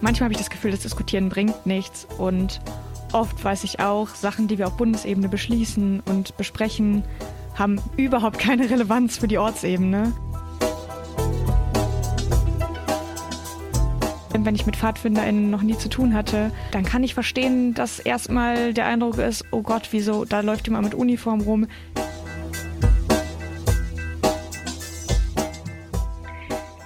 manchmal habe ich das Gefühl, das Diskutieren bringt nichts und oft weiß ich auch, Sachen, die wir auf Bundesebene beschließen und besprechen, haben überhaupt keine Relevanz für die Ortsebene. Wenn ich mit PfadfinderInnen noch nie zu tun hatte, dann kann ich verstehen, dass erstmal der Eindruck ist, oh Gott, wieso, da läuft jemand mit Uniform rum.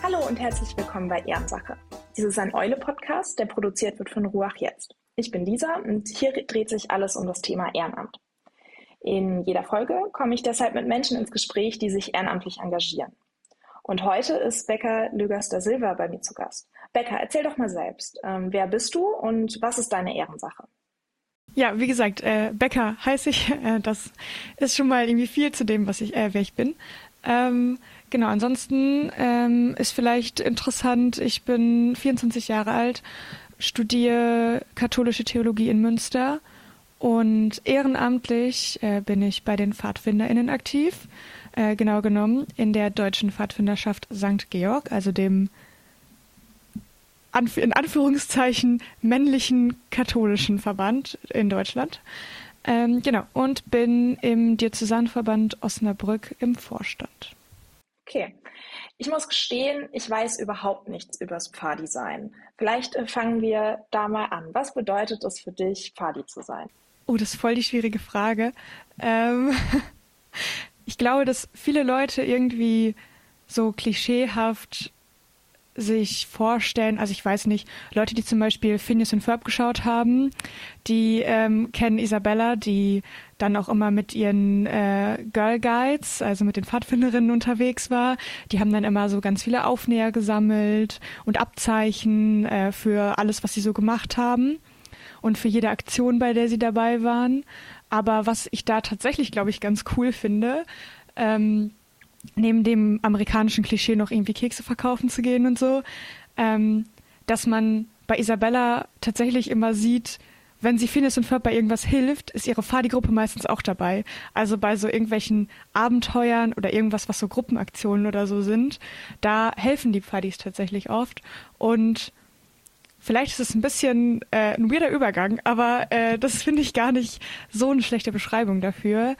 Hallo und herzlich willkommen bei Ehrensache. Dies ist ein Eule-Podcast, der produziert wird von Ruach Jetzt. Ich bin Lisa und hier dreht sich alles um das Thema Ehrenamt. In jeder Folge komme ich deshalb mit Menschen ins Gespräch, die sich ehrenamtlich engagieren. Und heute ist Becca Lögers Silva bei mir zu Gast. Becca, erzähl doch mal selbst. Ähm, wer bist du und was ist deine Ehrensache? Ja, wie gesagt, äh, Becker heiße ich. Äh, das ist schon mal irgendwie viel zu dem, was ich, äh, wer ich bin. Ähm, Genau, ansonsten ähm, ist vielleicht interessant, ich bin 24 Jahre alt, studiere katholische Theologie in Münster und ehrenamtlich äh, bin ich bei den PfadfinderInnen aktiv, äh, genau genommen in der deutschen Pfadfinderschaft St. Georg, also dem in Anführungszeichen männlichen katholischen Verband in Deutschland. Ähm, genau, und bin im Diözesanverband Osnabrück im Vorstand. Okay. Ich muss gestehen, ich weiß überhaupt nichts über das Pfadi-Sein. Vielleicht äh, fangen wir da mal an. Was bedeutet es für dich, Pfadi zu sein? Oh, das ist voll die schwierige Frage. Ähm, ich glaube, dass viele Leute irgendwie so klischeehaft sich vorstellen, also ich weiß nicht, Leute, die zum Beispiel Phineas und Ferb geschaut haben, die ähm, kennen Isabella, die dann auch immer mit ihren äh, Girl Guides, also mit den Pfadfinderinnen unterwegs war. Die haben dann immer so ganz viele Aufnäher gesammelt und Abzeichen äh, für alles, was sie so gemacht haben und für jede Aktion, bei der sie dabei waren. Aber was ich da tatsächlich, glaube ich, ganz cool finde, ähm, neben dem amerikanischen Klischee noch irgendwie Kekse verkaufen zu gehen und so, ähm, dass man bei Isabella tatsächlich immer sieht, wenn sie Phineas und Ferb bei irgendwas hilft, ist ihre Fadi-Gruppe meistens auch dabei. Also bei so irgendwelchen Abenteuern oder irgendwas, was so Gruppenaktionen oder so sind, da helfen die Fadis tatsächlich oft. Und vielleicht ist es ein bisschen äh, ein weirder Übergang, aber äh, das finde ich gar nicht so eine schlechte Beschreibung dafür.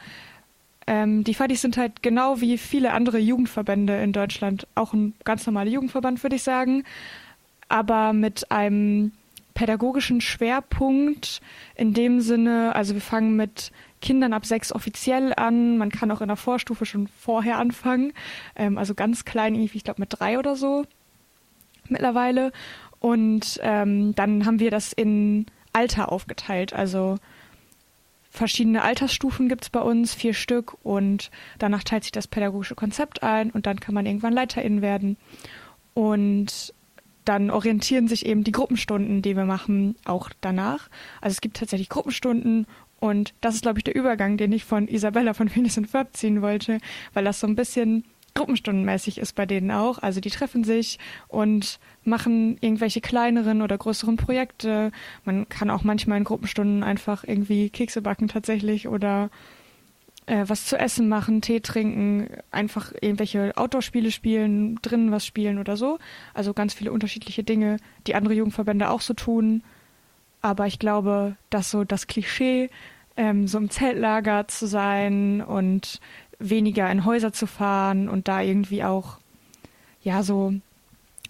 Ähm, die Fadis sind halt genau wie viele andere Jugendverbände in Deutschland auch ein ganz normaler Jugendverband, würde ich sagen, aber mit einem pädagogischen Schwerpunkt in dem Sinne, also wir fangen mit Kindern ab sechs offiziell an, man kann auch in der Vorstufe schon vorher anfangen, ähm, also ganz klein, irgendwie, ich glaube mit drei oder so mittlerweile. Und ähm, dann haben wir das in Alter aufgeteilt, also verschiedene Altersstufen gibt es bei uns, vier Stück, und danach teilt sich das pädagogische Konzept ein und dann kann man irgendwann Leiterin werden. Und dann orientieren sich eben die Gruppenstunden, die wir machen, auch danach. Also es gibt tatsächlich Gruppenstunden und das ist, glaube ich, der Übergang, den ich von Isabella von Phoenix und Verb ziehen wollte, weil das so ein bisschen gruppenstundenmäßig ist bei denen auch. Also die treffen sich und machen irgendwelche kleineren oder größeren Projekte. Man kann auch manchmal in Gruppenstunden einfach irgendwie Kekse backen tatsächlich oder äh, was zu essen machen, Tee trinken, einfach irgendwelche Outdoor-Spiele spielen, drinnen was spielen oder so. Also ganz viele unterschiedliche Dinge, die andere Jugendverbände auch so tun. Aber ich glaube, dass so das Klischee, ähm, so im Zeltlager zu sein und weniger in Häuser zu fahren und da irgendwie auch, ja, so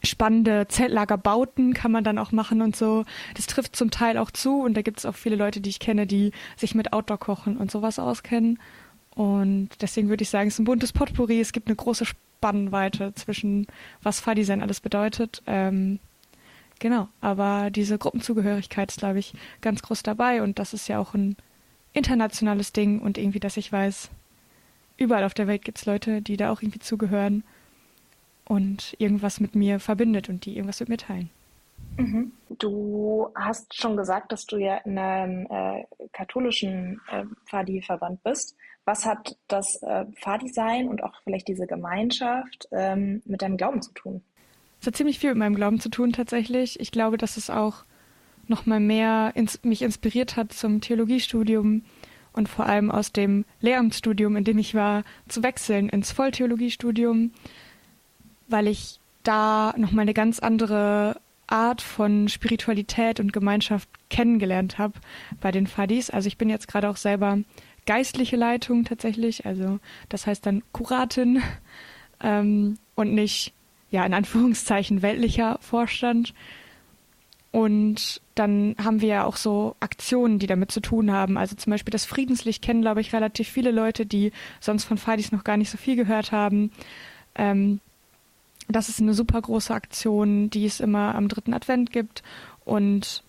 spannende Zeltlagerbauten kann man dann auch machen und so. Das trifft zum Teil auch zu und da gibt es auch viele Leute, die ich kenne, die sich mit Outdoor-Kochen und sowas auskennen. Und deswegen würde ich sagen, es ist ein buntes Potpourri. Es gibt eine große Spannweite zwischen, was Fahrdesign alles bedeutet. Ähm, genau, aber diese Gruppenzugehörigkeit ist, glaube ich, ganz groß dabei und das ist ja auch ein internationales Ding und irgendwie, dass ich weiß, überall auf der Welt gibt es Leute, die da auch irgendwie zugehören und irgendwas mit mir verbindet und die irgendwas mit mir teilen. Mhm. Du hast schon gesagt, dass du ja in einem äh, katholischen äh, Fadi-Verband bist. Was hat das äh, Fahrdesign und auch vielleicht diese Gemeinschaft ähm, mit deinem Glauben zu tun? Es hat ziemlich viel mit meinem Glauben zu tun tatsächlich. Ich glaube, dass es auch noch mal mehr ins, mich inspiriert hat zum Theologiestudium und vor allem aus dem Lehramtsstudium, in dem ich war, zu wechseln ins Volltheologiestudium, weil ich da noch mal eine ganz andere Art von Spiritualität und Gemeinschaft kennengelernt habe bei den Fadis. Also ich bin jetzt gerade auch selber geistliche Leitung tatsächlich, also das heißt dann Kuratin ähm, und nicht, ja, in Anführungszeichen weltlicher Vorstand. Und dann haben wir ja auch so Aktionen, die damit zu tun haben. Also zum Beispiel das Friedenslicht kennen, glaube ich, relativ viele Leute, die sonst von Fadis noch gar nicht so viel gehört haben. Ähm, das ist eine super große Aktion, die es immer am dritten Advent gibt. Und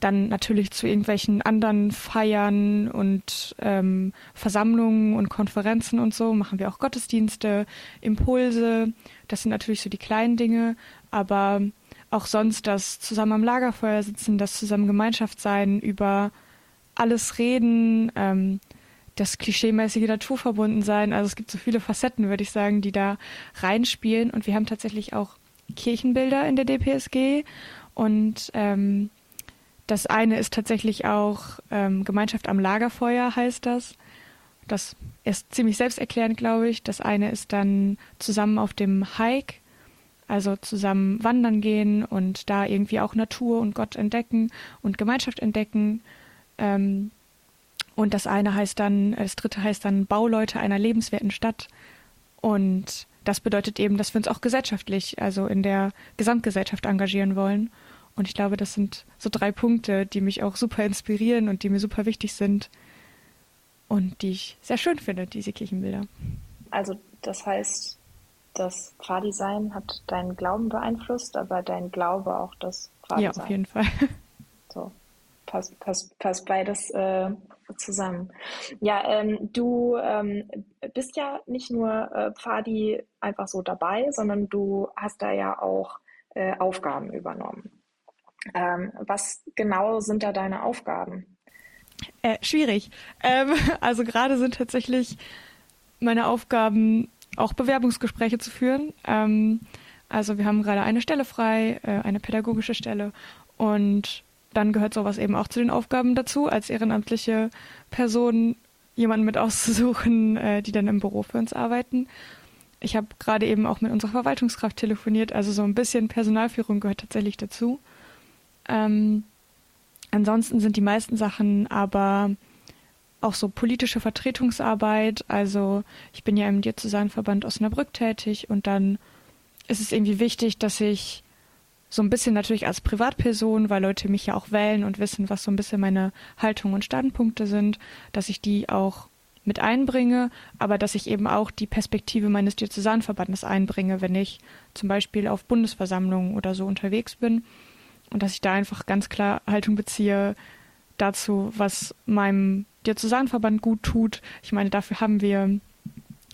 dann natürlich zu irgendwelchen anderen Feiern und ähm, Versammlungen und Konferenzen und so machen wir auch Gottesdienste, Impulse. Das sind natürlich so die kleinen Dinge, aber auch sonst das zusammen am Lagerfeuer sitzen, das zusammen Gemeinschaft sein, über alles reden, ähm, das klischeemäßige naturverbunden sein. Also es gibt so viele Facetten, würde ich sagen, die da reinspielen. Und wir haben tatsächlich auch Kirchenbilder in der DPSG. Und ähm, das eine ist tatsächlich auch ähm, Gemeinschaft am Lagerfeuer, heißt das. Das ist ziemlich selbsterklärend, glaube ich. Das eine ist dann zusammen auf dem Hike also zusammen wandern gehen und da irgendwie auch Natur und Gott entdecken und Gemeinschaft entdecken. Ähm, und das eine heißt dann, das dritte heißt dann Bauleute einer lebenswerten Stadt. Und das bedeutet eben, dass wir uns auch gesellschaftlich, also in der Gesamtgesellschaft engagieren wollen. Und ich glaube, das sind so drei Punkte, die mich auch super inspirieren und die mir super wichtig sind und die ich sehr schön finde, diese Kirchenbilder. Also das heißt, das Pfarrdesign hat deinen Glauben beeinflusst, aber dein Glaube auch das Pfarrdesign. Ja, auf jeden Fall. So, passt, passt, passt beides äh, zusammen. Ja, ähm, du ähm, bist ja nicht nur äh, Pfadi einfach so dabei, sondern du hast da ja auch äh, Aufgaben übernommen. Ähm, was genau sind da deine Aufgaben? Äh, schwierig. Ähm, also gerade sind tatsächlich meine Aufgaben auch Bewerbungsgespräche zu führen. Ähm, also wir haben gerade eine Stelle frei, äh, eine pädagogische Stelle und dann gehört sowas eben auch zu den Aufgaben dazu, als ehrenamtliche Person jemanden mit auszusuchen, äh, die dann im Büro für uns arbeiten. Ich habe gerade eben auch mit unserer Verwaltungskraft telefoniert, also so ein bisschen Personalführung gehört tatsächlich dazu. Ähm, ansonsten sind die meisten Sachen aber auch so politische Vertretungsarbeit. Also ich bin ja im Diözesanverband Osnabrück tätig und dann ist es irgendwie wichtig, dass ich so ein bisschen natürlich als Privatperson, weil Leute mich ja auch wählen und wissen, was so ein bisschen meine Haltung und Standpunkte sind, dass ich die auch mit einbringe, aber dass ich eben auch die Perspektive meines Diözesanverbandes einbringe, wenn ich zum Beispiel auf Bundesversammlungen oder so unterwegs bin und dass ich da einfach ganz klar Haltung beziehe dazu, was meinem Diözesanverband gut tut. Ich meine, dafür haben wir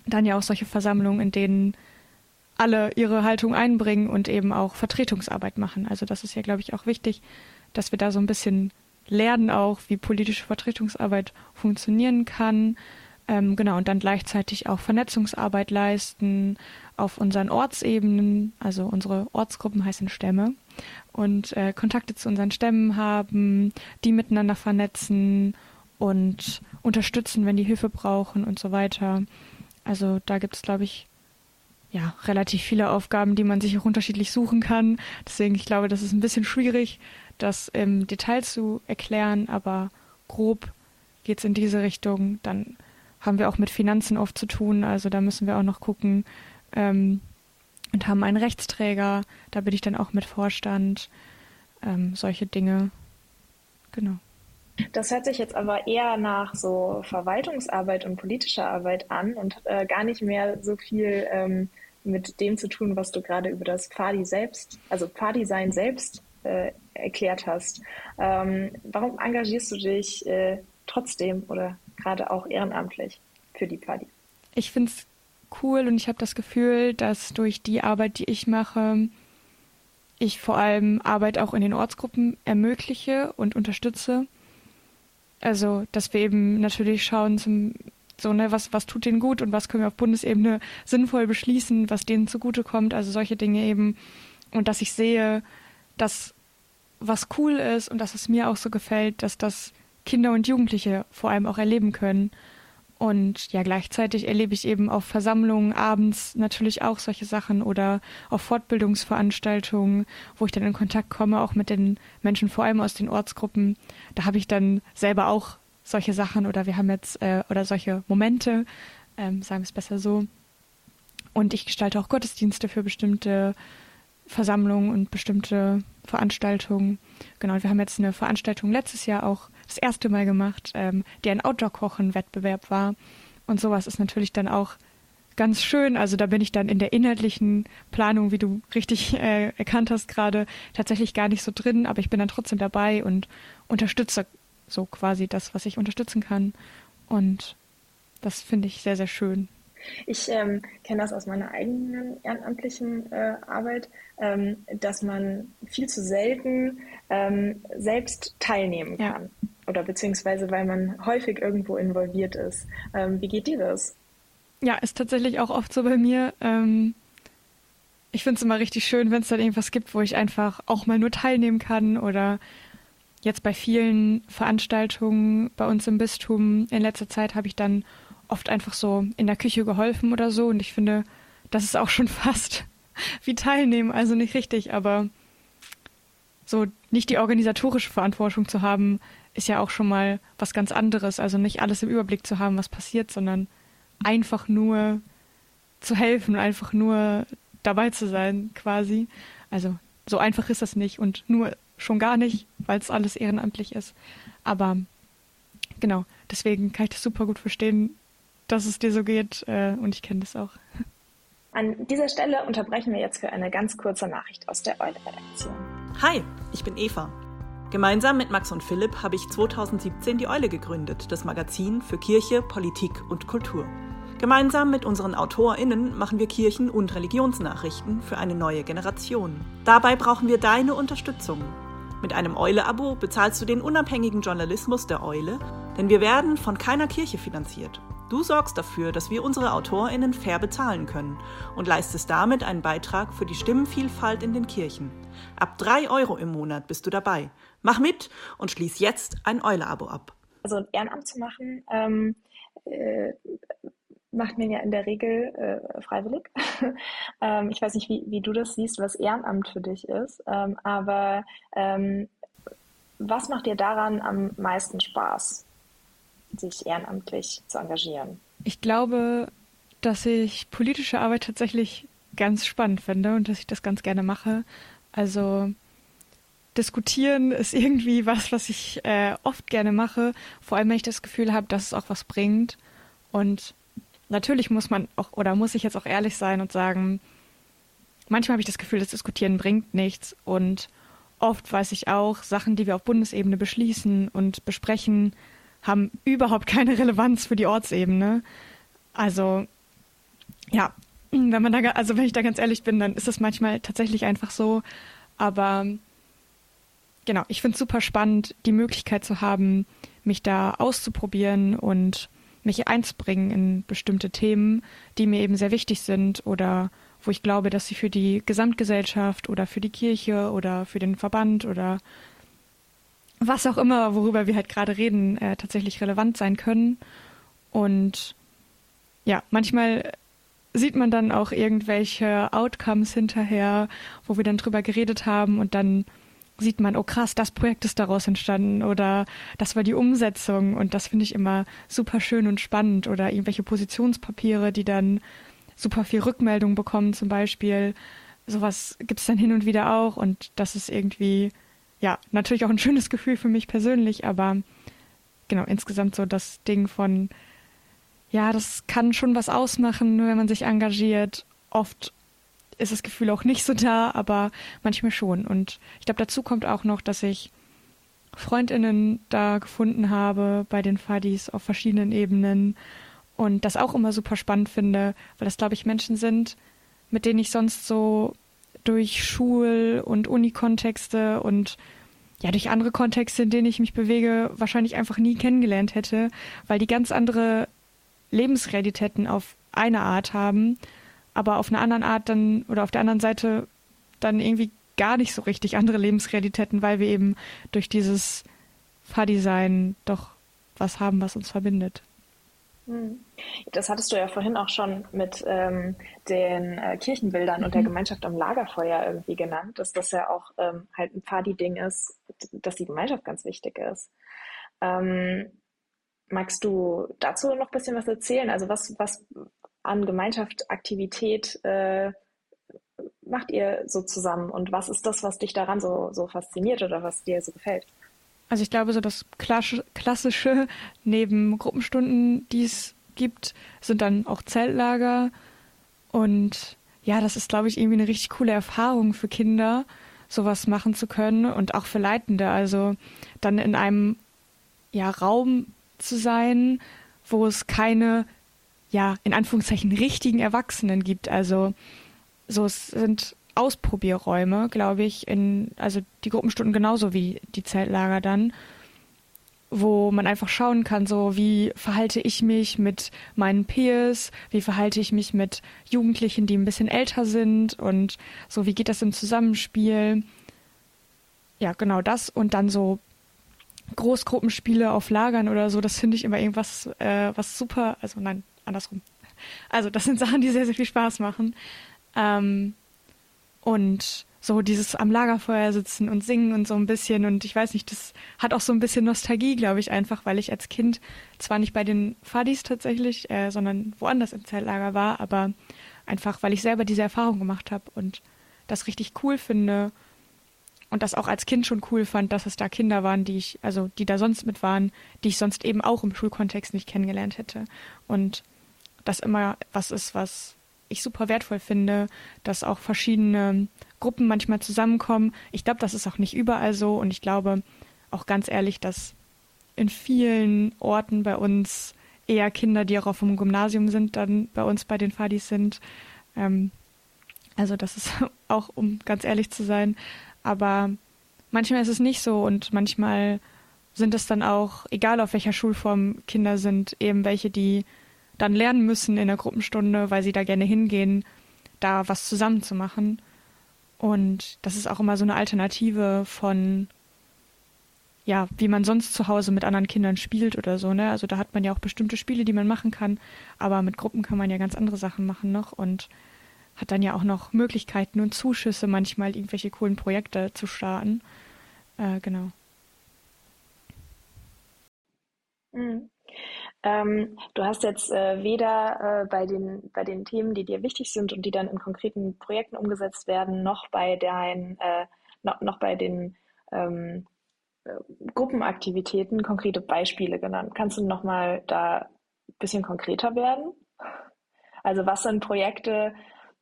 dann ja auch solche Versammlungen, in denen alle ihre Haltung einbringen und eben auch Vertretungsarbeit machen. Also das ist ja, glaube ich, auch wichtig, dass wir da so ein bisschen lernen auch, wie politische Vertretungsarbeit funktionieren kann. Ähm, genau, und dann gleichzeitig auch Vernetzungsarbeit leisten auf unseren Ortsebenen, also unsere Ortsgruppen heißen Stämme, und äh, Kontakte zu unseren Stämmen haben, die miteinander vernetzen und unterstützen, wenn die Hilfe brauchen und so weiter. Also da gibt es, glaube ich, ja, relativ viele Aufgaben, die man sich auch unterschiedlich suchen kann. Deswegen, ich glaube, das ist ein bisschen schwierig, das im Detail zu erklären, aber grob geht es in diese Richtung. Dann haben wir auch mit Finanzen oft zu tun, also da müssen wir auch noch gucken ähm, und haben einen Rechtsträger, da bin ich dann auch mit Vorstand, ähm, solche Dinge. Genau. Das hört sich jetzt aber eher nach so Verwaltungsarbeit und politischer Arbeit an und äh, gar nicht mehr so viel ähm, mit dem zu tun, was du gerade über das Pfadi selbst, also Pfadi-Sein selbst äh, erklärt hast. Ähm, warum engagierst du dich äh, trotzdem oder gerade auch ehrenamtlich für die Pfadi? Ich finde es cool und ich habe das Gefühl, dass durch die Arbeit, die ich mache, ich vor allem Arbeit auch in den Ortsgruppen ermögliche und unterstütze. Also, dass wir eben natürlich schauen zum so, ne, was, was tut denen gut und was können wir auf Bundesebene sinnvoll beschließen, was denen zugutekommt, also solche Dinge eben. Und dass ich sehe, dass was cool ist und dass es mir auch so gefällt, dass das Kinder und Jugendliche vor allem auch erleben können. Und ja, gleichzeitig erlebe ich eben auf Versammlungen abends natürlich auch solche Sachen oder auf Fortbildungsveranstaltungen, wo ich dann in Kontakt komme, auch mit den Menschen, vor allem aus den Ortsgruppen. Da habe ich dann selber auch solche Sachen oder wir haben jetzt äh, oder solche Momente, ähm, sagen wir es besser so. Und ich gestalte auch Gottesdienste für bestimmte Versammlungen und bestimmte Veranstaltungen. Genau, wir haben jetzt eine Veranstaltung letztes Jahr auch das erste Mal gemacht, ähm, die ein Outdoor-Kochen-Wettbewerb war. Und sowas ist natürlich dann auch ganz schön. Also da bin ich dann in der inhaltlichen Planung, wie du richtig äh, erkannt hast gerade, tatsächlich gar nicht so drin, aber ich bin dann trotzdem dabei und unterstütze so quasi das, was ich unterstützen kann. Und das finde ich sehr, sehr schön. Ich ähm, kenne das aus meiner eigenen ehrenamtlichen äh, Arbeit, ähm, dass man viel zu selten ähm, selbst teilnehmen kann. Ja. Oder beziehungsweise weil man häufig irgendwo involviert ist. Ähm, wie geht dir das? Ja, ist tatsächlich auch oft so bei mir. Ähm, ich finde es immer richtig schön, wenn es dann irgendwas gibt, wo ich einfach auch mal nur teilnehmen kann oder jetzt bei vielen Veranstaltungen bei uns im Bistum in letzter Zeit habe ich dann oft einfach so in der Küche geholfen oder so. Und ich finde, das ist auch schon fast wie teilnehmen, also nicht richtig, aber so nicht die organisatorische Verantwortung zu haben, ist ja auch schon mal was ganz anderes. Also nicht alles im Überblick zu haben, was passiert, sondern einfach nur zu helfen, einfach nur dabei zu sein, quasi. Also so einfach ist das nicht und nur schon gar nicht, weil es alles ehrenamtlich ist. Aber genau, deswegen kann ich das super gut verstehen, dass es dir so geht äh, und ich kenne das auch. An dieser Stelle unterbrechen wir jetzt für eine ganz kurze Nachricht aus der Eule-Redaktion. Hi, ich bin Eva. Gemeinsam mit Max und Philipp habe ich 2017 die Eule gegründet, das Magazin für Kirche, Politik und Kultur. Gemeinsam mit unseren AutorInnen machen wir Kirchen- und Religionsnachrichten für eine neue Generation. Dabei brauchen wir deine Unterstützung. Mit einem Eule-Abo bezahlst du den unabhängigen Journalismus der Eule, denn wir werden von keiner Kirche finanziert. Du sorgst dafür, dass wir unsere AutorInnen fair bezahlen können und leistest damit einen Beitrag für die Stimmenvielfalt in den Kirchen. Ab drei Euro im Monat bist du dabei. Mach mit und schließ jetzt ein Eule-Abo ab. Also ein Ehrenamt zu machen, ähm, äh, macht man ja in der Regel äh, freiwillig. ähm, ich weiß nicht, wie, wie du das siehst, was Ehrenamt für dich ist, ähm, aber ähm, was macht dir daran am meisten Spaß? Sich ehrenamtlich zu engagieren? Ich glaube, dass ich politische Arbeit tatsächlich ganz spannend finde und dass ich das ganz gerne mache. Also diskutieren ist irgendwie was, was ich äh, oft gerne mache, vor allem wenn ich das Gefühl habe, dass es auch was bringt. Und natürlich muss man auch, oder muss ich jetzt auch ehrlich sein und sagen, manchmal habe ich das Gefühl, das Diskutieren bringt nichts. Und oft weiß ich auch, Sachen, die wir auf Bundesebene beschließen und besprechen, haben überhaupt keine Relevanz für die Ortsebene. Also ja, wenn man da, also wenn ich da ganz ehrlich bin, dann ist das manchmal tatsächlich einfach so. Aber genau, ich finde es super spannend, die Möglichkeit zu haben, mich da auszuprobieren und mich einzubringen in bestimmte Themen, die mir eben sehr wichtig sind oder wo ich glaube, dass sie für die Gesamtgesellschaft oder für die Kirche oder für den Verband oder was auch immer, worüber wir halt gerade reden, äh, tatsächlich relevant sein können. Und ja, manchmal sieht man dann auch irgendwelche Outcomes hinterher, wo wir dann drüber geredet haben und dann sieht man, oh krass, das Projekt ist daraus entstanden oder das war die Umsetzung und das finde ich immer super schön und spannend oder irgendwelche Positionspapiere, die dann super viel Rückmeldung bekommen zum Beispiel. Sowas gibt es dann hin und wieder auch und das ist irgendwie ja, natürlich auch ein schönes Gefühl für mich persönlich, aber genau, insgesamt so das Ding von, ja, das kann schon was ausmachen, wenn man sich engagiert. Oft ist das Gefühl auch nicht so da, aber manchmal schon. Und ich glaube, dazu kommt auch noch, dass ich Freundinnen da gefunden habe bei den Fadis auf verschiedenen Ebenen und das auch immer super spannend finde, weil das, glaube ich, Menschen sind, mit denen ich sonst so durch Schul- und Unikontexte und ja, durch andere Kontexte, in denen ich mich bewege, wahrscheinlich einfach nie kennengelernt hätte, weil die ganz andere Lebensrealitäten auf eine Art haben, aber auf einer anderen Art dann oder auf der anderen Seite dann irgendwie gar nicht so richtig andere Lebensrealitäten, weil wir eben durch dieses Fahrdesign doch was haben, was uns verbindet. Hm. Das hattest du ja vorhin auch schon mit ähm, den äh, Kirchenbildern mhm. und der mhm. Gemeinschaft am Lagerfeuer irgendwie genannt, dass das ja auch ähm, halt ein Pfadi-Ding ist, dass die Gemeinschaft ganz wichtig ist. Ähm, magst du dazu noch ein bisschen was erzählen? Also was, was an Gemeinschaftsaktivität äh, macht ihr so zusammen und was ist das, was dich daran so, so fasziniert oder was dir so gefällt? Also ich glaube, so das Klassische neben Gruppenstunden, die es gibt, sind dann auch Zeltlager. Und ja, das ist, glaube ich, irgendwie eine richtig coole Erfahrung für Kinder, sowas machen zu können und auch für Leitende. Also dann in einem ja, Raum zu sein, wo es keine, ja, in Anführungszeichen richtigen Erwachsenen gibt. Also so es sind Ausprobierräume, glaube ich, in, also die Gruppenstunden genauso wie die Zeltlager dann, wo man einfach schauen kann, so wie verhalte ich mich mit meinen Peers, wie verhalte ich mich mit Jugendlichen, die ein bisschen älter sind und so wie geht das im Zusammenspiel. Ja, genau das und dann so Großgruppenspiele auf Lagern oder so, das finde ich immer irgendwas, äh, was super, also nein, andersrum. Also das sind Sachen, die sehr, sehr viel Spaß machen. Ähm, und so dieses am Lagerfeuer sitzen und singen und so ein bisschen. Und ich weiß nicht, das hat auch so ein bisschen Nostalgie, glaube ich, einfach, weil ich als Kind zwar nicht bei den Fadis tatsächlich, äh, sondern woanders im Zeltlager war, aber einfach, weil ich selber diese Erfahrung gemacht habe und das richtig cool finde und das auch als Kind schon cool fand, dass es da Kinder waren, die ich, also die da sonst mit waren, die ich sonst eben auch im Schulkontext nicht kennengelernt hätte. Und das immer was ist, was ich super wertvoll finde, dass auch verschiedene Gruppen manchmal zusammenkommen. Ich glaube, das ist auch nicht überall so und ich glaube auch ganz ehrlich, dass in vielen Orten bei uns eher Kinder, die auch auf dem Gymnasium sind, dann bei uns bei den Fadis sind. Ähm, also das ist auch, um ganz ehrlich zu sein. Aber manchmal ist es nicht so und manchmal sind es dann auch, egal auf welcher Schulform Kinder sind, eben welche, die dann lernen müssen in der Gruppenstunde, weil sie da gerne hingehen, da was zusammen zu machen. Und das ist auch immer so eine Alternative von, ja, wie man sonst zu Hause mit anderen Kindern spielt oder so, ne? Also da hat man ja auch bestimmte Spiele, die man machen kann, aber mit Gruppen kann man ja ganz andere Sachen machen noch und hat dann ja auch noch Möglichkeiten und Zuschüsse, manchmal irgendwelche coolen Projekte zu starten. Äh, genau. Mhm. Ähm, du hast jetzt äh, weder äh, bei, den, bei den Themen, die dir wichtig sind und die dann in konkreten Projekten umgesetzt werden, noch bei, dein, äh, noch, noch bei den ähm, äh, Gruppenaktivitäten konkrete Beispiele genannt. Kannst du nochmal da ein bisschen konkreter werden? Also was sind Projekte,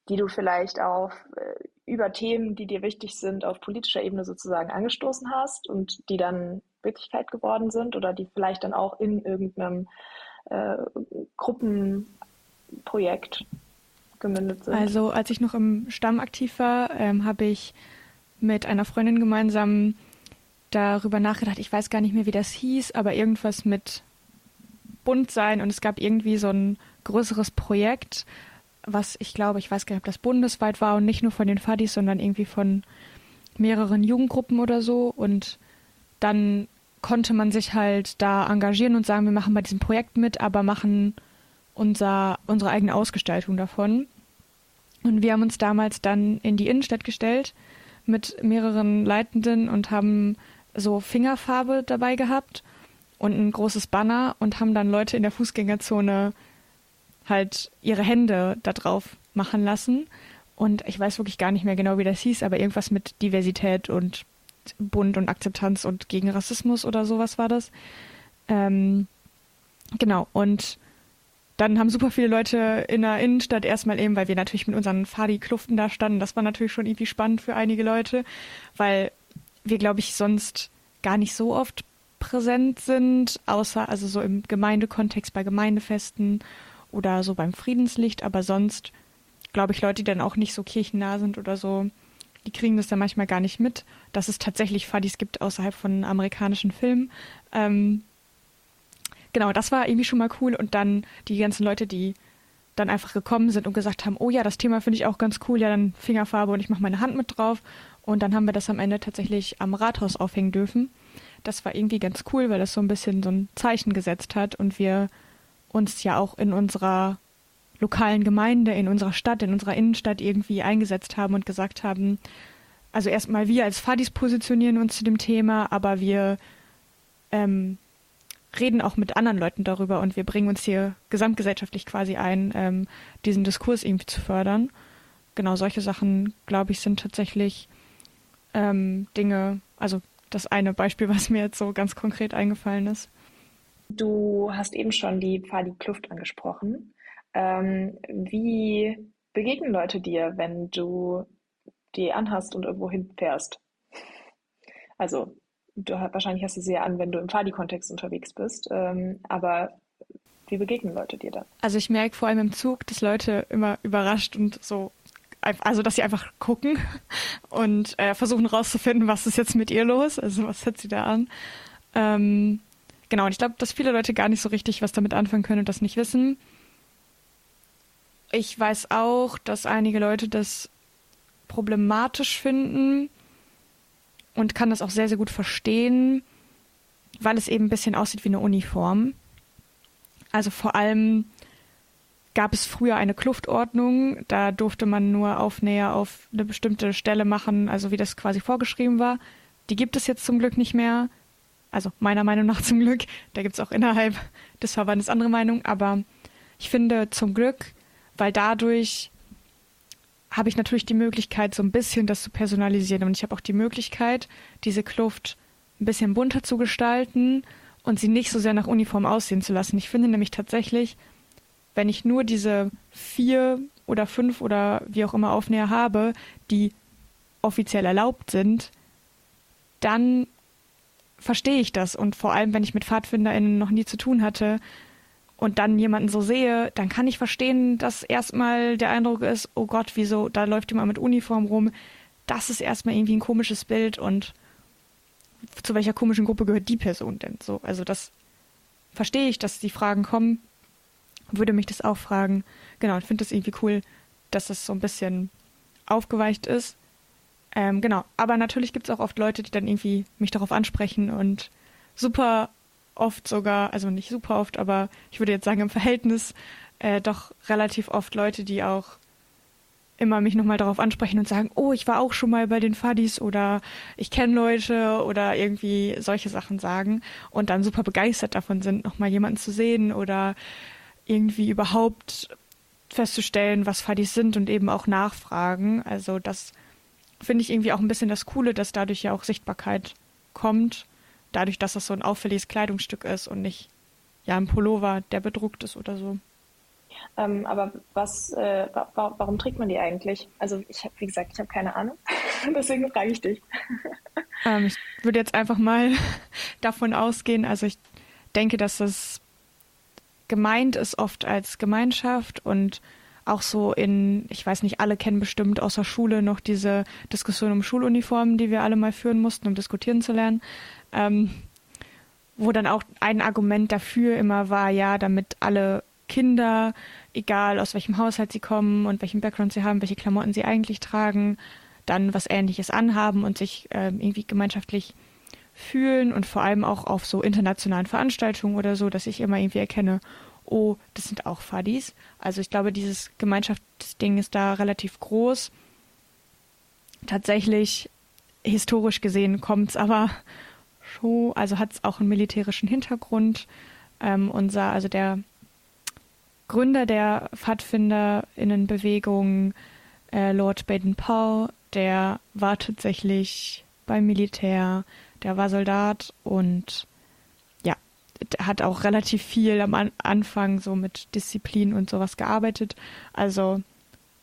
die du vielleicht auf äh, über Themen, die dir wichtig sind, auf politischer Ebene sozusagen angestoßen hast und die dann Wirklichkeit geworden sind oder die vielleicht dann auch in irgendeinem äh, Gruppenprojekt gemündet sind? Also als ich noch im Stamm aktiv war, ähm, habe ich mit einer Freundin gemeinsam darüber nachgedacht. Ich weiß gar nicht mehr, wie das hieß, aber irgendwas mit bunt sein und es gab irgendwie so ein größeres Projekt, was ich glaube, ich weiß gar nicht, ob das bundesweit war und nicht nur von den Fadis, sondern irgendwie von mehreren Jugendgruppen oder so und dann konnte man sich halt da engagieren und sagen, wir machen bei diesem Projekt mit, aber machen unser, unsere eigene Ausgestaltung davon. Und wir haben uns damals dann in die Innenstadt gestellt mit mehreren Leitenden und haben so Fingerfarbe dabei gehabt und ein großes Banner und haben dann Leute in der Fußgängerzone halt ihre Hände da drauf machen lassen. Und ich weiß wirklich gar nicht mehr genau, wie das hieß, aber irgendwas mit Diversität und Bund und Akzeptanz und gegen Rassismus oder sowas war das. Ähm, genau, und dann haben super viele Leute in der Innenstadt erstmal eben, weil wir natürlich mit unseren Fadi-Kluften da standen, das war natürlich schon irgendwie spannend für einige Leute, weil wir, glaube ich, sonst gar nicht so oft präsent sind, außer also so im Gemeindekontext bei Gemeindefesten oder so beim Friedenslicht, aber sonst glaube ich Leute, die dann auch nicht so kirchennah sind oder so, die kriegen das dann manchmal gar nicht mit, dass es tatsächlich Fadis gibt außerhalb von amerikanischen Filmen. Ähm, genau, das war irgendwie schon mal cool. Und dann die ganzen Leute, die dann einfach gekommen sind und gesagt haben, oh ja, das Thema finde ich auch ganz cool, ja, dann Fingerfarbe und ich mache meine Hand mit drauf. Und dann haben wir das am Ende tatsächlich am Rathaus aufhängen dürfen. Das war irgendwie ganz cool, weil das so ein bisschen so ein Zeichen gesetzt hat und wir uns ja auch in unserer lokalen Gemeinde, in unserer Stadt, in unserer Innenstadt irgendwie eingesetzt haben und gesagt haben, also erstmal wir als Fadis positionieren uns zu dem Thema, aber wir ähm, reden auch mit anderen Leuten darüber und wir bringen uns hier gesamtgesellschaftlich quasi ein, ähm, diesen Diskurs irgendwie zu fördern. Genau solche Sachen, glaube ich, sind tatsächlich ähm, Dinge, also das eine Beispiel, was mir jetzt so ganz konkret eingefallen ist. Du hast eben schon die Pfadi Kluft angesprochen. Ähm, wie begegnen Leute dir, wenn du die anhast und irgendwo hinfährst? Also, du, wahrscheinlich hast du sie ja an, wenn du im Fadi-Kontext unterwegs bist. Ähm, aber wie begegnen Leute dir da? Also ich merke vor allem im Zug, dass Leute immer überrascht und so, also dass sie einfach gucken und äh, versuchen rauszufinden, was ist jetzt mit ihr los, also was hat sie da an. Ähm, genau, und ich glaube, dass viele Leute gar nicht so richtig was damit anfangen können und das nicht wissen. Ich weiß auch, dass einige Leute das problematisch finden und kann das auch sehr, sehr gut verstehen, weil es eben ein bisschen aussieht wie eine Uniform. Also vor allem gab es früher eine Kluftordnung, da durfte man nur Aufnäher auf eine bestimmte Stelle machen, also wie das quasi vorgeschrieben war. Die gibt es jetzt zum Glück nicht mehr. Also meiner Meinung nach zum Glück. Da gibt es auch innerhalb des Verbandes andere Meinungen, aber ich finde zum Glück, weil dadurch habe ich natürlich die Möglichkeit, so ein bisschen das zu personalisieren. Und ich habe auch die Möglichkeit, diese Kluft ein bisschen bunter zu gestalten und sie nicht so sehr nach Uniform aussehen zu lassen. Ich finde nämlich tatsächlich, wenn ich nur diese vier oder fünf oder wie auch immer Aufnäher habe, die offiziell erlaubt sind, dann verstehe ich das. Und vor allem, wenn ich mit PfadfinderInnen noch nie zu tun hatte, und dann jemanden so sehe, dann kann ich verstehen, dass erstmal der Eindruck ist, oh Gott, wieso, da läuft jemand mit Uniform rum. Das ist erstmal irgendwie ein komisches Bild und zu welcher komischen Gruppe gehört die Person denn so? Also das verstehe ich, dass die Fragen kommen. Würde mich das auch fragen. Genau, und finde das irgendwie cool, dass das so ein bisschen aufgeweicht ist. Ähm, genau, aber natürlich gibt es auch oft Leute, die dann irgendwie mich darauf ansprechen und super oft sogar, also nicht super oft, aber ich würde jetzt sagen im Verhältnis äh, doch relativ oft Leute, die auch immer mich nochmal darauf ansprechen und sagen, oh, ich war auch schon mal bei den Fadis oder ich kenne Leute oder irgendwie solche Sachen sagen und dann super begeistert davon sind, nochmal jemanden zu sehen oder irgendwie überhaupt festzustellen, was Fadis sind und eben auch nachfragen. Also das finde ich irgendwie auch ein bisschen das Coole, dass dadurch ja auch Sichtbarkeit kommt dadurch, dass das so ein auffälliges Kleidungsstück ist und nicht ja ein Pullover, der bedruckt ist oder so. Ähm, aber was, äh, wa warum trägt man die eigentlich? Also ich habe, wie gesagt, ich habe keine Ahnung. Deswegen frage ich dich. Ähm, ich würde jetzt einfach mal davon ausgehen, also ich denke, dass das gemeint ist oft als Gemeinschaft und auch so in, ich weiß nicht, alle kennen bestimmt außer Schule noch diese Diskussion um Schuluniformen, die wir alle mal führen mussten, um diskutieren zu lernen ähm, wo dann auch ein Argument dafür immer war, ja, damit alle Kinder, egal aus welchem Haushalt sie kommen und welchen Background sie haben, welche Klamotten sie eigentlich tragen, dann was Ähnliches anhaben und sich äh, irgendwie gemeinschaftlich fühlen und vor allem auch auf so internationalen Veranstaltungen oder so, dass ich immer irgendwie erkenne, oh, das sind auch Fadis. Also ich glaube, dieses Gemeinschaftsding ist da relativ groß. Tatsächlich, historisch gesehen, kommt es aber Show, also hat es auch einen militärischen Hintergrund. Ähm, unser, also der Gründer der Pfadfinderinnenbewegung, äh, Lord Baden-Powell, der war tatsächlich beim Militär, der war Soldat und ja, hat auch relativ viel am An Anfang so mit Disziplin und sowas gearbeitet. Also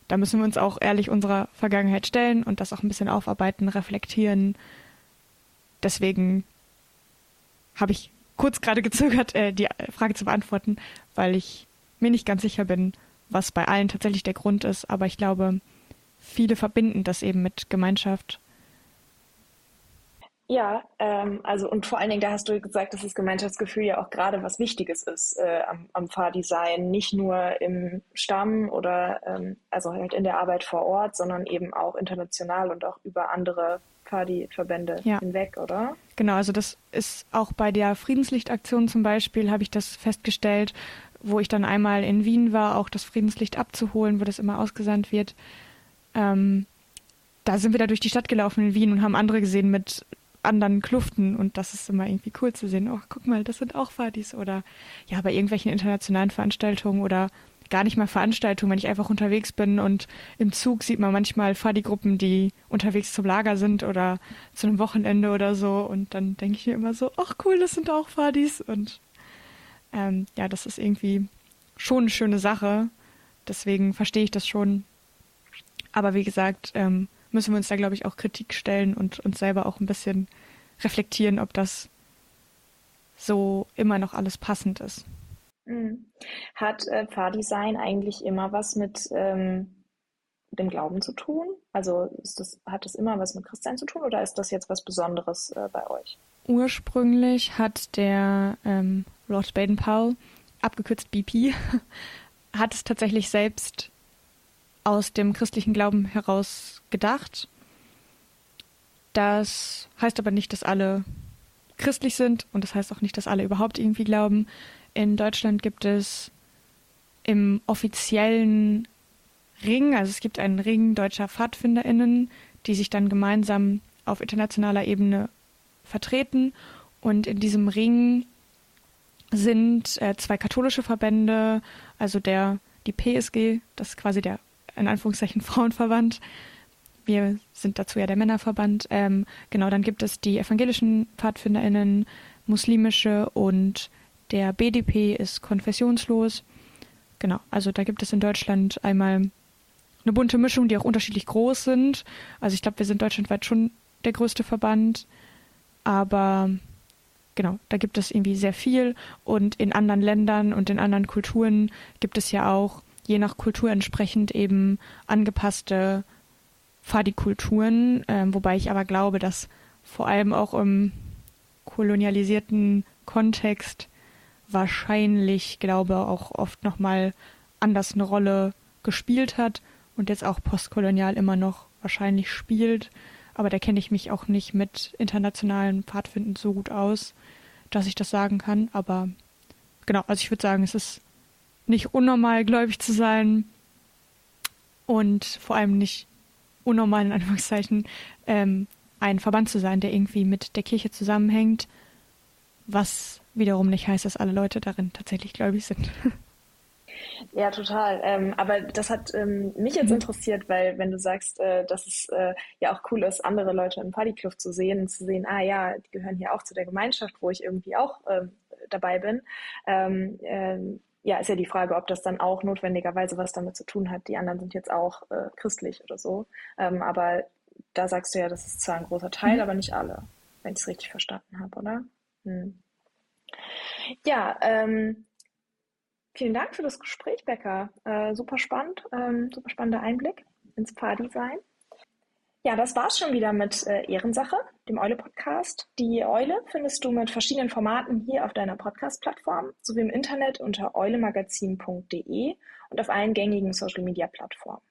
da müssen wir uns auch ehrlich unserer Vergangenheit stellen und das auch ein bisschen aufarbeiten, reflektieren. Deswegen habe ich kurz gerade gezögert, äh, die Frage zu beantworten, weil ich mir nicht ganz sicher bin, was bei allen tatsächlich der Grund ist. Aber ich glaube, viele verbinden das eben mit Gemeinschaft. Ja, ähm, also und vor allen Dingen, da hast du gesagt, dass das Gemeinschaftsgefühl ja auch gerade was Wichtiges ist äh, am, am Fahrdesign, nicht nur im Stamm oder ähm, also halt in der Arbeit vor Ort, sondern eben auch international und auch über andere Partyverbände ja. hinweg, oder? Genau, also das ist auch bei der Friedenslichtaktion zum Beispiel, habe ich das festgestellt, wo ich dann einmal in Wien war, auch das Friedenslicht abzuholen, wo das immer ausgesandt wird. Ähm, da sind wir da durch die Stadt gelaufen in Wien und haben andere gesehen mit anderen Kluften und das ist immer irgendwie cool zu sehen. Oh, guck mal, das sind auch Fadis oder ja, bei irgendwelchen internationalen Veranstaltungen oder gar nicht mal Veranstaltungen, wenn ich einfach unterwegs bin und im Zug sieht man manchmal Fadi-Gruppen, die unterwegs zum Lager sind oder zu einem Wochenende oder so und dann denke ich mir immer so, ach cool, das sind auch Fadis und ähm, ja, das ist irgendwie schon eine schöne Sache. Deswegen verstehe ich das schon. Aber wie gesagt, ähm, müssen wir uns da, glaube ich, auch Kritik stellen und uns selber auch ein bisschen reflektieren, ob das so immer noch alles passend ist. Mhm. Hat äh, Pfarrdesign eigentlich immer was mit ähm, dem Glauben zu tun? Also das, hat das immer was mit Christsein zu tun oder ist das jetzt was Besonderes äh, bei euch? Ursprünglich hat der ähm, Lord Baden-Powell, abgekürzt BP, hat es tatsächlich selbst aus dem christlichen Glauben heraus gedacht. Das heißt aber nicht, dass alle christlich sind und das heißt auch nicht, dass alle überhaupt irgendwie glauben. In Deutschland gibt es im offiziellen Ring, also es gibt einen Ring deutscher PfadfinderInnen, die sich dann gemeinsam auf internationaler Ebene vertreten. Und in diesem Ring sind äh, zwei katholische Verbände, also der die PSG, das ist quasi der in Anführungszeichen Frauenverband. Wir sind dazu ja der Männerverband. Ähm, genau, dann gibt es die evangelischen PfadfinderInnen, muslimische und der BDP ist konfessionslos. Genau, also da gibt es in Deutschland einmal eine bunte Mischung, die auch unterschiedlich groß sind. Also ich glaube, wir sind deutschlandweit schon der größte Verband, aber genau, da gibt es irgendwie sehr viel und in anderen Ländern und in anderen Kulturen gibt es ja auch je nach Kultur entsprechend eben angepasste Fadi-Kulturen, äh, wobei ich aber glaube, dass vor allem auch im kolonialisierten Kontext wahrscheinlich, glaube auch oft nochmal anders eine Rolle gespielt hat und jetzt auch postkolonial immer noch wahrscheinlich spielt. Aber da kenne ich mich auch nicht mit internationalen Pfadfinden so gut aus, dass ich das sagen kann. Aber genau, also ich würde sagen, es ist nicht unnormal gläubig zu sein und vor allem nicht unnormal in Anführungszeichen ähm, ein Verband zu sein, der irgendwie mit der Kirche zusammenhängt, was wiederum nicht heißt, dass alle Leute darin tatsächlich gläubig sind. Ja, total. Ähm, aber das hat ähm, mich jetzt mhm. interessiert, weil wenn du sagst, äh, dass es äh, ja auch cool ist, andere Leute im Partykluft zu sehen und zu sehen, ah ja, die gehören hier auch zu der Gemeinschaft, wo ich irgendwie auch ähm, dabei bin. Ähm, ähm, ja, ist ja die Frage, ob das dann auch notwendigerweise was damit zu tun hat. Die anderen sind jetzt auch äh, christlich oder so. Ähm, aber da sagst du ja, das ist zwar ein großer Teil, mhm. aber nicht alle, wenn ich es richtig verstanden habe, oder? Hm. Ja, ähm, vielen Dank für das Gespräch, Becker. Äh, super spannend, ähm, super spannender Einblick ins Paardesign. Ja, das war's schon wieder mit äh, Ehrensache, dem Eule-Podcast. Die Eule findest du mit verschiedenen Formaten hier auf deiner Podcast-Plattform sowie im Internet unter eulemagazin.de und auf allen gängigen Social-Media-Plattformen.